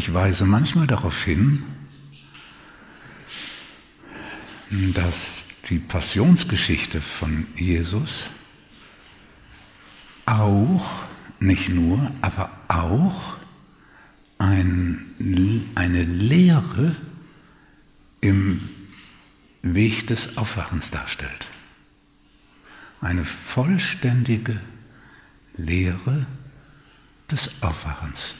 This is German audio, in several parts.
Ich weise manchmal darauf hin, dass die Passionsgeschichte von Jesus auch, nicht nur, aber auch ein, eine Lehre im Weg des Aufwachens darstellt. Eine vollständige Lehre des Aufwachens.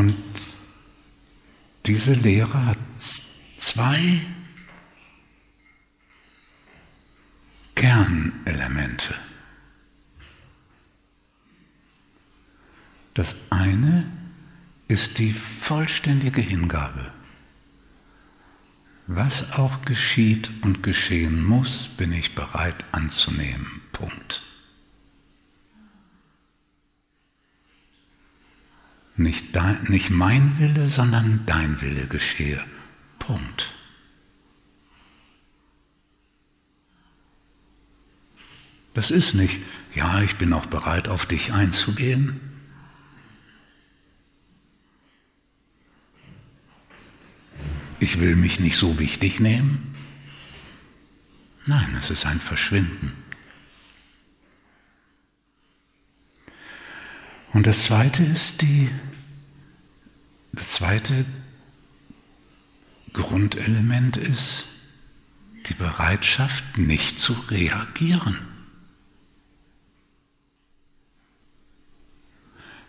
Und diese Lehre hat zwei Kernelemente. Das eine ist die vollständige Hingabe. Was auch geschieht und geschehen muss, bin ich bereit anzunehmen. Punkt. Nicht, dein, nicht mein Wille, sondern dein Wille geschehe. Punkt. Das ist nicht, ja, ich bin auch bereit, auf dich einzugehen. Ich will mich nicht so wichtig nehmen. Nein, es ist ein Verschwinden. Und das zweite ist die, das zweite Grundelement ist die Bereitschaft, nicht zu reagieren.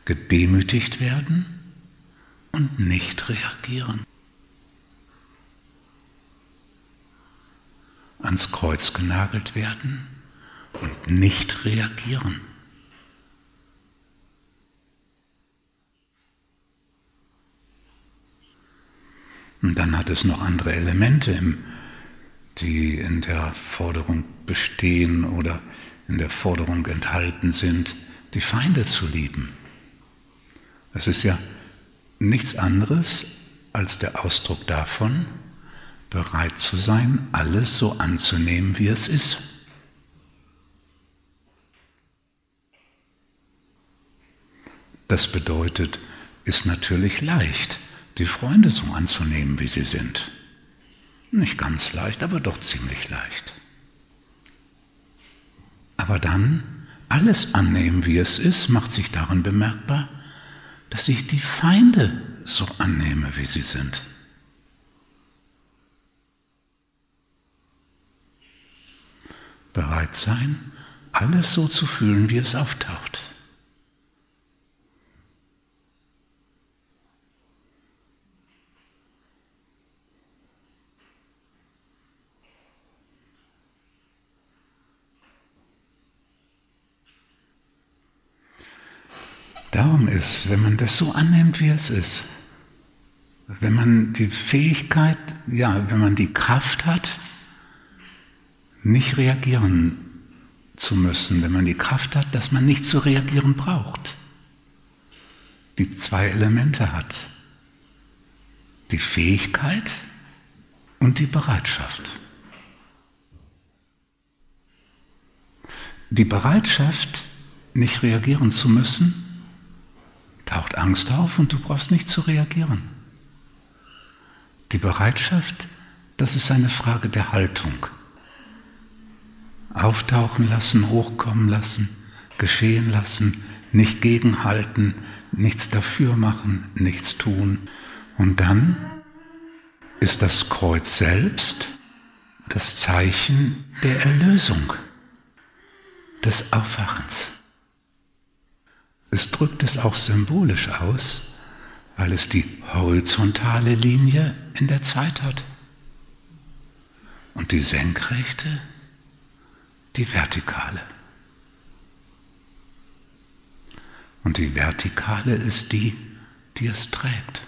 Gedemütigt werden und nicht reagieren. Ans Kreuz genagelt werden und nicht reagieren. Und dann hat es noch andere Elemente, die in der Forderung bestehen oder in der Forderung enthalten sind, die Feinde zu lieben. Das ist ja nichts anderes als der Ausdruck davon, bereit zu sein, alles so anzunehmen, wie es ist. Das bedeutet, ist natürlich leicht die Freunde so anzunehmen, wie sie sind. Nicht ganz leicht, aber doch ziemlich leicht. Aber dann alles annehmen, wie es ist, macht sich darin bemerkbar, dass ich die Feinde so annehme, wie sie sind. Bereit sein, alles so zu fühlen, wie es auftaucht. Darum ist, wenn man das so annimmt, wie es ist, wenn man die Fähigkeit, ja, wenn man die Kraft hat, nicht reagieren zu müssen, wenn man die Kraft hat, dass man nicht zu reagieren braucht, die zwei Elemente hat, die Fähigkeit und die Bereitschaft. Die Bereitschaft, nicht reagieren zu müssen, taucht Angst auf und du brauchst nicht zu reagieren. Die Bereitschaft, das ist eine Frage der Haltung. Auftauchen lassen, hochkommen lassen, geschehen lassen, nicht gegenhalten, nichts dafür machen, nichts tun. Und dann ist das Kreuz selbst das Zeichen der Erlösung, des Aufwachens. Es drückt es auch symbolisch aus, weil es die horizontale Linie in der Zeit hat und die senkrechte, die vertikale. Und die vertikale ist die, die es trägt.